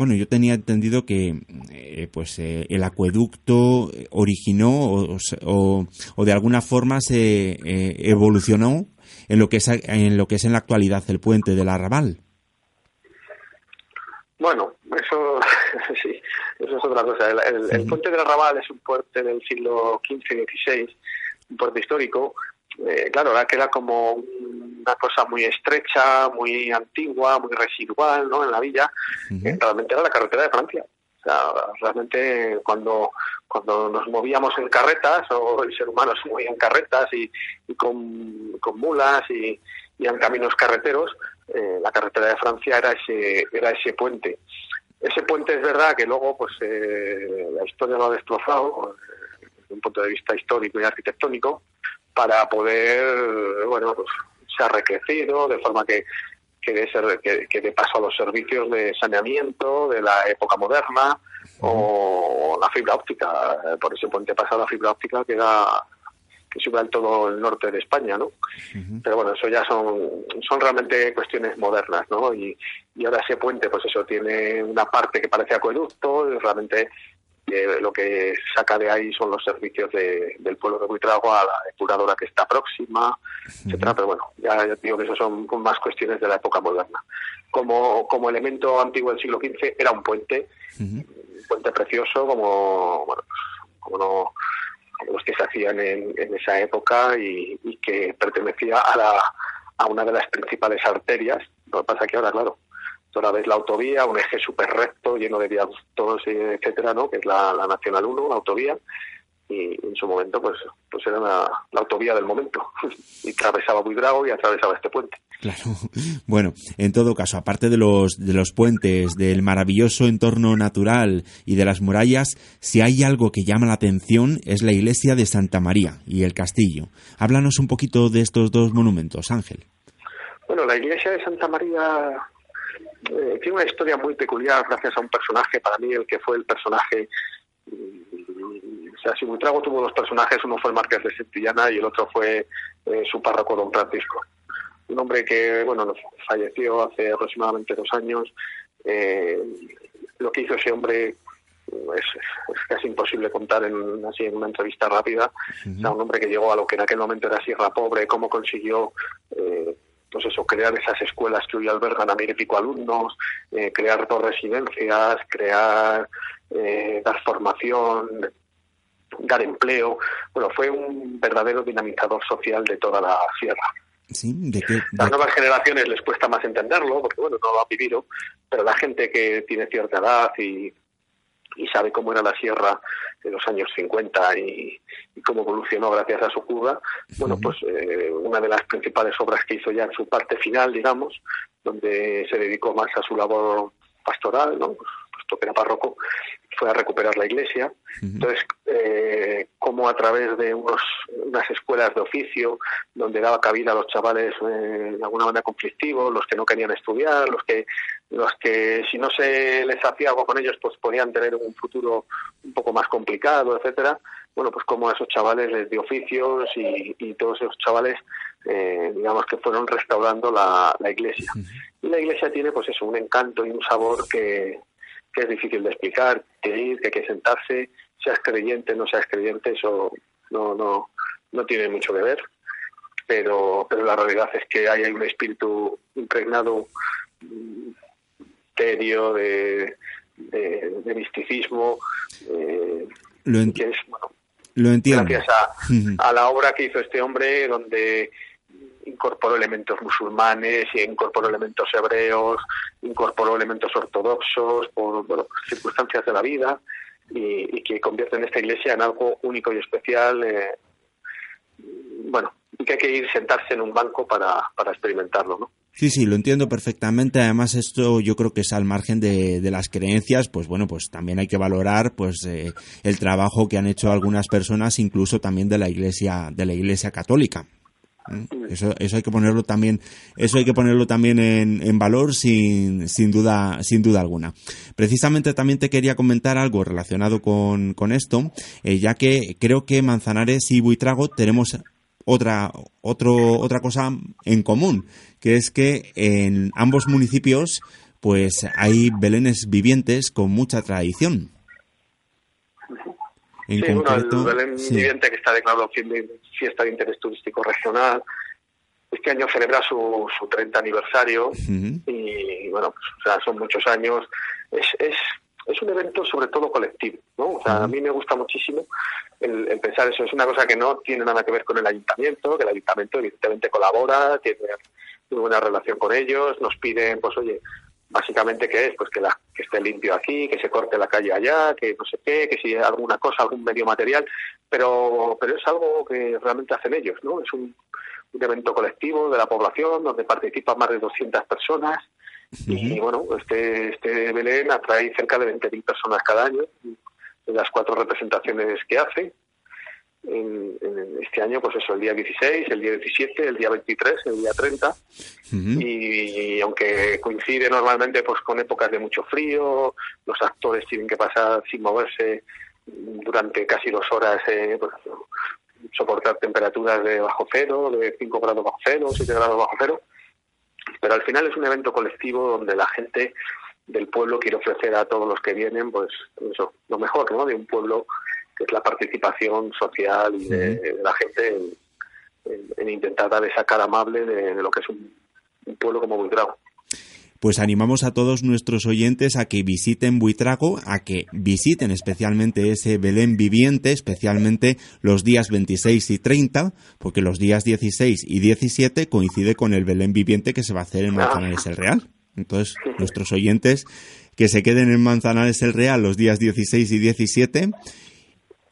Bueno, yo tenía entendido que eh, pues eh, el acueducto originó o, o, o, de alguna forma se eh, evolucionó en lo que es en lo que es en la actualidad el puente del Arrabal. Bueno, eso sí, eso es otra cosa. El, el, el puente del Arrabal es un puente del siglo XV y XVI, un puente histórico. Eh, claro, ahora queda como una cosa muy estrecha, muy antigua, muy residual, ¿no? En la villa. Uh -huh. realmente era la carretera de Francia. O sea, realmente cuando cuando nos movíamos en carretas, o el ser humano se movía en carretas y, y con, con, mulas y, y, en caminos carreteros, eh, la carretera de Francia era ese, era ese puente. Ese puente es verdad que luego pues eh, la historia lo ha destrozado eh, desde un punto de vista histórico y arquitectónico para poder, bueno, pues se ha recrecido de forma que que de, ser, que, que de paso a los servicios de saneamiento de la época moderna uh -huh. o la fibra óptica. Por ese puente pasa la fibra óptica que da que sube en todo el norte de España, ¿no? Uh -huh. Pero bueno, eso ya son, son realmente cuestiones modernas, ¿no? Y, y ahora ese puente, pues eso, tiene una parte que parece acueducto, y realmente lo que saca de ahí son los servicios del pueblo de Buitrago a la depuradora que está próxima, etcétera, pero bueno, ya, digo que eso son más cuestiones de la época moderna. Como, como elemento antiguo del siglo XV era un puente, un puente precioso como, bueno, como no los que se hacían en, esa época y, que pertenecía a, la, a una de las principales arterias. Lo que pasa que ahora, claro, toda vez la autovía, un eje súper recto, lleno de viaductos, etcétera, ¿no? que es la, Nacional 1, la autovía, y en su momento pues pues era la, autovía del momento y atravesaba Buidrago y atravesaba este puente. Claro. Bueno, en todo caso, aparte de los de los puentes, del maravilloso entorno natural y de las murallas, si hay algo que llama la atención es la iglesia de Santa María y el castillo. Háblanos un poquito de estos dos monumentos, Ángel. Bueno, la iglesia de Santa María eh, tiene una historia muy peculiar gracias a un personaje, para mí el que fue el personaje, mm, o sea, si Buitrago tuvo dos personajes, uno fue el Marqués de Santillana y el otro fue eh, su párroco don Francisco. Un hombre que, bueno, falleció hace aproximadamente dos años. Eh, lo que hizo ese hombre es, casi imposible contar en, así en una entrevista rápida. un hombre que llegó a lo que en aquel momento era Sierra Pobre, cómo consiguió pues eso, crear esas escuelas que hoy albergan a mil y pico alumnos, eh, crear dos residencias, crear, eh, dar formación, dar empleo. Bueno, fue un verdadero dinamizador social de toda la sierra. Sí, ¿de qué, Las nuevas generaciones les cuesta más entenderlo, porque bueno, no lo ha vivido, pero la gente que tiene cierta edad y, y sabe cómo era la sierra de los años 50 y, cómo evolucionó gracias a su cura, bueno, pues eh, una de las principales obras que hizo ya en su parte final, digamos, donde se dedicó más a su labor pastoral, ¿no? Que era párroco, fue a recuperar la iglesia. Entonces, eh, como a través de unos, unas escuelas de oficio, donde daba cabida a los chavales eh, de alguna manera conflictivos, los que no querían estudiar, los que, los que si no se les hacía algo con ellos, pues podían tener un futuro un poco más complicado, etcétera. Bueno, pues como a esos chavales les dio oficios y, y todos esos chavales, eh, digamos que fueron restaurando la, la iglesia. Y la iglesia tiene, pues eso, un encanto y un sabor que, que es difícil de explicar, que ir, que hay que sentarse, seas creyente, no seas creyente, eso no, no, no tiene mucho que ver, pero, pero la realidad es que hay, un espíritu impregnado serio de, de, misticismo, eh, lo, que es, bueno, lo entiendo. gracias a, a la obra que hizo este hombre, donde incorporó elementos musulmanes, y incorporó elementos hebreos, incorporó elementos ortodoxos por circunstancias de la vida y, que convierten esta iglesia en algo único y especial. Eh, bueno, y que hay que ir sentarse en un banco para, para experimentarlo, ¿no? Sí, sí, lo entiendo perfectamente. Además, esto yo creo que es al margen de, las creencias, pues bueno, pues también hay que valorar pues eh, el trabajo que han hecho algunas personas, incluso también de la Iglesia, de la Iglesia Católica. Eso, eso hay que ponerlo también, eso hay que ponerlo también en, valor sin, sin duda, sin duda alguna. Precisamente también te quería comentar algo relacionado con, con esto, eh, ya que creo que Manzanares y Buitrago tenemos otra, otro, otra cosa en común, que es que en ambos municipios pues hay belenes vivientes con mucha tradición. Sí, el Belén Viviente que está declarado fiesta de interés turístico regional. Este año celebra su, su 30 aniversario y, bueno, pues, o sea, son muchos años. Es, es, es un evento sobre todo colectivo, ¿no? O sea, a mí me gusta muchísimo el, pensar eso. Es una cosa que no tiene nada que ver con el ayuntamiento, que el ayuntamiento evidentemente colabora, tiene muy buena relación con ellos, nos piden, pues oye, básicamente qué es pues que la que esté limpio aquí que se corte la calle allá que no sé qué que si alguna cosa algún medio material pero pero es algo que realmente hacen ellos no es un, evento colectivo de la población donde participan más de 200 personas. Y bueno este este Belén atrae cerca de 20.000 personas cada año en las cuatro representaciones que hace. En, este año, pues eso, el día 16, el día 17, el día 23, el día 30. y, aunque coincide normalmente pues con épocas de mucho frío, los actores tienen que pasar sin moverse durante casi dos horas, eh, pues, soportar temperaturas de bajo cero, de 5 grados bajo cero, 7 grados bajo cero. Pero al final es un evento colectivo donde la gente del pueblo quiere ofrecer a todos los que vienen, pues eso, lo mejor, ¿no? De un pueblo que es la participación social y de, la gente en, intentar dar esa cara amable de, lo que es un, pueblo como Buitrago pues animamos a todos nuestros oyentes a que visiten Buitrago, a que visiten especialmente ese Belén viviente, especialmente los días 26 y 30, porque los días 16 y 17 coincide con el Belén viviente que se va a hacer en Manzanares el Real. Entonces, nuestros oyentes que se queden en Manzanares el Real los días 16 y 17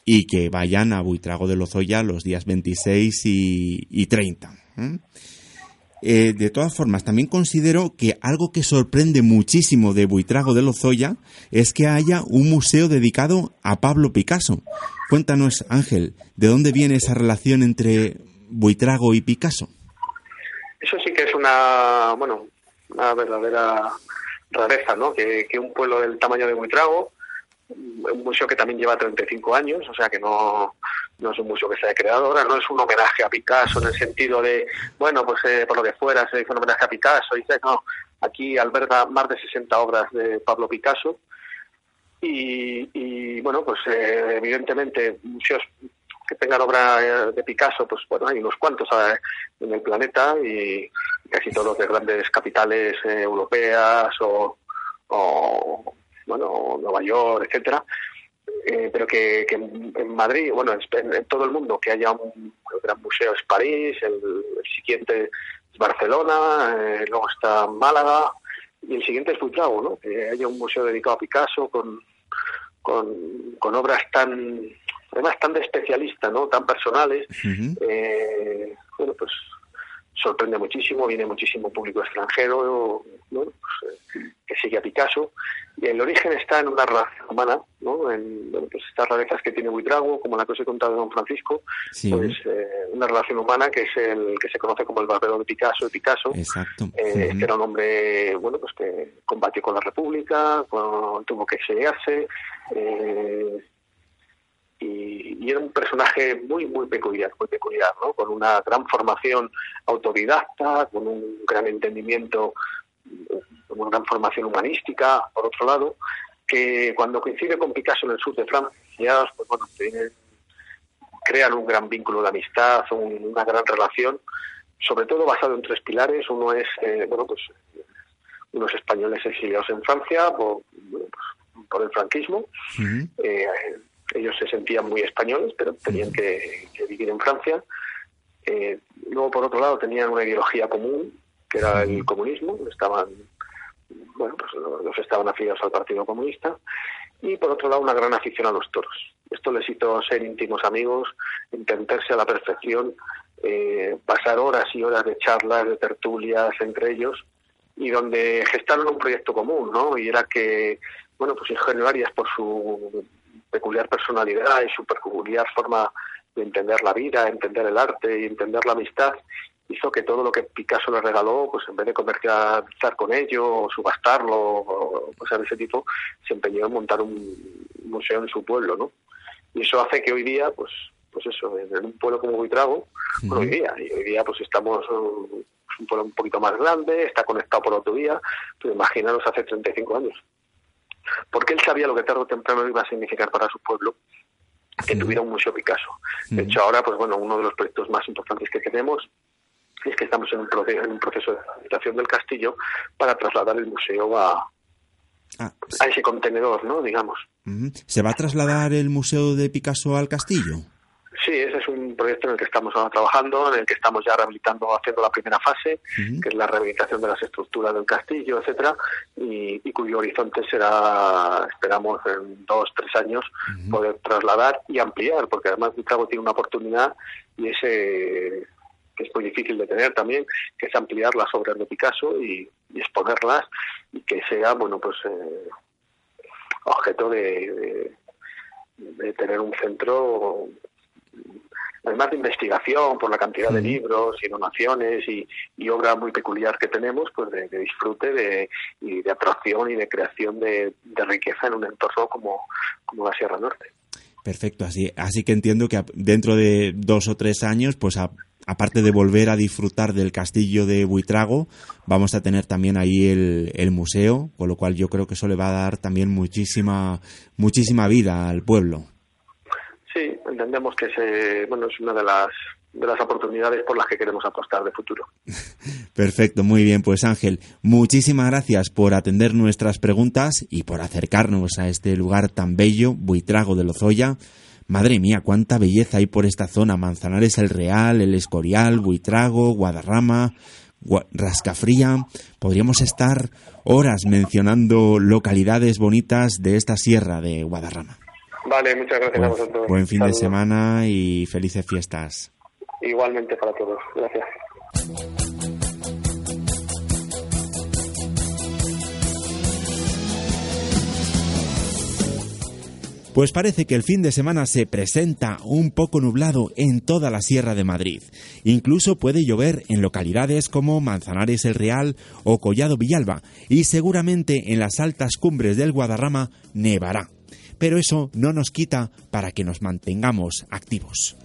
y que vayan a Buitrago de Lozoya los días 26 y, 30. Eh, de todas formas, también considero que algo que sorprende muchísimo de Buitrago de Lozoya es que haya un museo dedicado a Pablo Picasso. Cuéntanos, Ángel, ¿de dónde viene esa relación entre Buitrago y Picasso? Eso sí que es una, bueno, una verdadera rareza, ¿no? Que, que un pueblo del tamaño de Buitrago un museo que también lleva 35 años, o sea que no, no es un museo que se haya creado ahora, no es un homenaje a Picasso en el sentido de, bueno, pues eh, por lo que fuera se hizo un homenaje a Picasso, dice, no, aquí alberga más de 60 obras de Pablo Picasso. Y, bueno, pues eh, evidentemente museos que tengan obra eh, de Picasso, pues bueno, hay unos cuantos en el planeta y casi todos de grandes capitales europeas o bueno, Nueva York, etcétera, eh, pero que, en Madrid, bueno, en, todo el mundo, que haya un gran museo es París, el, siguiente es Barcelona, eh, luego está Málaga, y el siguiente es Buitrago, ¿no? Que haya un museo dedicado a Picasso con, con, obras tan, además tan de especialista, ¿no? Tan personales. Eh, bueno, pues sorprende muchísimo, viene muchísimo público extranjero pues, que sigue a Picasso. Y el origen está en una relación humana, ¿no? en pues estas rarezas que tiene Buitrago, como la que os he contado de Don Francisco, pues eh, una relación humana que es el que se conoce como el barbero de Picasso de Picasso. Exacto. Eh, Era un hombre bueno pues que combatió con la República, tuvo que exiliarse. Eh, y, era un personaje muy, muy peculiar, muy peculiar, ¿no? Con una gran formación autodidacta, con un gran entendimiento, con una gran formación humanística, por otro lado, que cuando coincide con Picasso en el sur de Francia, pues bueno, crean un gran vínculo de amistad, una gran relación, sobre todo basado en tres pilares. Uno es, eh, bueno, pues unos españoles exiliados en Francia por, por el franquismo, ellos se sentían muy españoles, pero tenían que, vivir en Francia. Eh, luego, por otro lado, tenían una ideología común, que era el comunismo, estaban, bueno, pues los estaban afiliados al Partido Comunista, y por otro lado, una gran afición a los toros. Esto les hizo ser íntimos amigos, entenderse a la perfección, eh, pasar horas y horas de charlas, de tertulias entre ellos, y donde gestaron un proyecto común, ¿no? Y era que, bueno, pues Ingenio por su peculiar personalidad y su peculiar forma de entender la vida, entender el arte y entender la amistad, hizo que todo lo que Picasso le regaló, pues en vez de comercializar con ello o subastarlo o cosas de ese tipo, se empeñó en montar un museo en su pueblo, ¿no? Y eso hace que hoy día, pues, pues eso, en un pueblo como Buitrago, hoy día, y hoy día pues estamos uh, un pueblo un poquito más grande, está conectado por autovía, pero imaginaros hace 35 años porque él sabía lo que tarde o temprano iba a significar para su pueblo que tuviera un museo Picasso. De hecho, ahora, pues bueno, uno de los proyectos más importantes que tenemos es que estamos en un, proceso, de rehabilitación del castillo para trasladar el museo a, ah, a ese contenedor, ¿no? Digamos. ¿Se va a trasladar el museo de Picasso al castillo? Sí, ese es un proyecto en el que estamos trabajando, en el que estamos ya rehabilitando, haciendo la primera fase, que es la rehabilitación de las estructuras del castillo, etcétera, y, cuyo horizonte será, esperamos, en dos, tres años, poder trasladar y ampliar, porque además Buitrago tiene una oportunidad y ese que es muy difícil de tener también, que es ampliar las obras de Picasso y, exponerlas y que sea, bueno, pues eh, objeto de, de tener un centro además de investigación por la cantidad de libros y donaciones y, obra muy peculiar que tenemos, pues de, disfrute de, y de atracción y de creación de, riqueza en un entorno como, como la Sierra Norte. Perfecto, así, así que entiendo que dentro de dos o tres años, pues aparte de volver a disfrutar del castillo de Buitrago, vamos a tener también ahí el, el, museo, con lo cual yo creo que eso le va a dar también muchísima, muchísima vida al pueblo. Entendemos que se, bueno, es una de las de las oportunidades por las que queremos apostar de futuro. Perfecto, muy bien. Pues Ángel, muchísimas gracias por atender nuestras preguntas y por acercarnos a este lugar tan bello, Buitrago de Lozoya. Madre mía, cuánta belleza hay por esta zona. Manzanares el Real, el Escorial, Buitrago, Guadarrama, Rascafría. Podríamos estar horas mencionando localidades bonitas de esta sierra de Guadarrama. Vale, muchas gracias a vosotros. Buen fin de semana y felices fiestas. Igualmente para todos. Gracias. Pues parece que el fin de semana se presenta un poco nublado en toda la Sierra de Madrid. Incluso puede llover en localidades como Manzanares el Real o Collado Villalba y seguramente en las altas cumbres del Guadarrama nevará. Pero eso no nos quita para que nos mantengamos activos.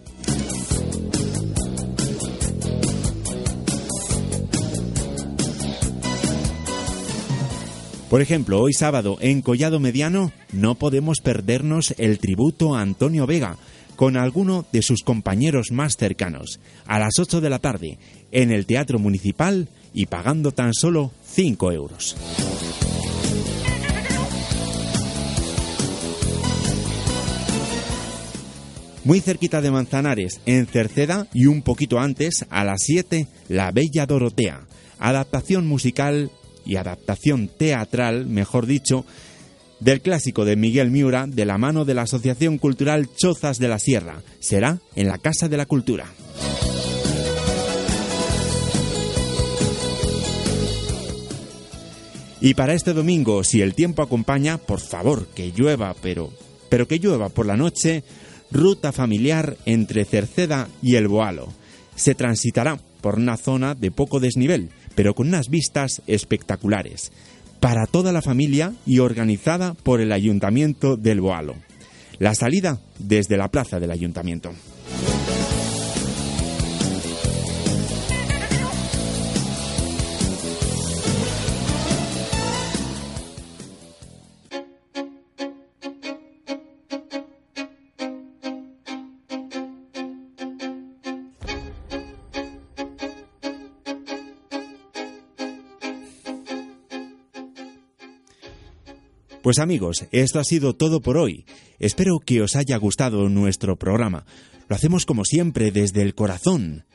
Por ejemplo, hoy sábado en Collado Mediano no podemos perdernos el tributo a Antonio Vega con alguno de sus compañeros más cercanos, a las 8 de la tarde, en el Teatro Municipal y pagando tan solo 5 euros. Muy cerquita de Manzanares, en Cerceda y un poquito antes, a las 7, La Bella Dorotea, adaptación musical y adaptación teatral, mejor dicho, del clásico de Miguel Miura de la mano de la Asociación Cultural Chozas de la Sierra. Será en la Casa de la Cultura. Y para este domingo, si el tiempo acompaña, por favor, que llueva, pero pero que llueva por la noche, ruta familiar entre Cerceda y El Boalo. Se transitará por una zona de poco desnivel, pero con unas vistas espectaculares, para toda la familia y organizada por el Ayuntamiento del Boalo. La salida desde la plaza del Ayuntamiento. Pues amigos, esto ha sido todo por hoy. Espero que os haya gustado nuestro programa. Lo hacemos como siempre desde el corazón.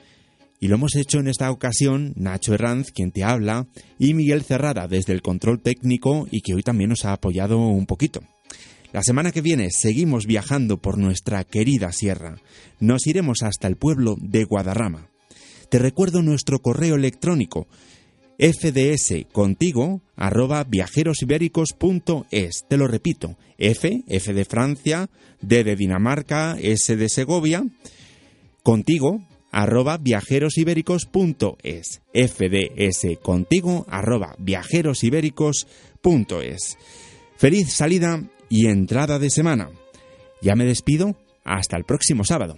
Y lo hemos hecho en esta ocasión Nacho Herranz, quien te habla, y Miguel Cerrada desde el control técnico y que hoy también nos ha apoyado un poquito. La semana que viene seguimos viajando por nuestra querida sierra. Nos iremos hasta el pueblo de Guadarrama. Te recuerdo nuestro correo electrónico fds contigo arroba viajerosibéricos.es. Te lo repito, F, F de Francia, D de Dinamarca, S de Segovia, contigo arroba viajerosibéricos.es. FDS contigo arroba viajerosibéricos.es. Feliz salida y entrada de semana. Ya me despido. Hasta el próximo sábado.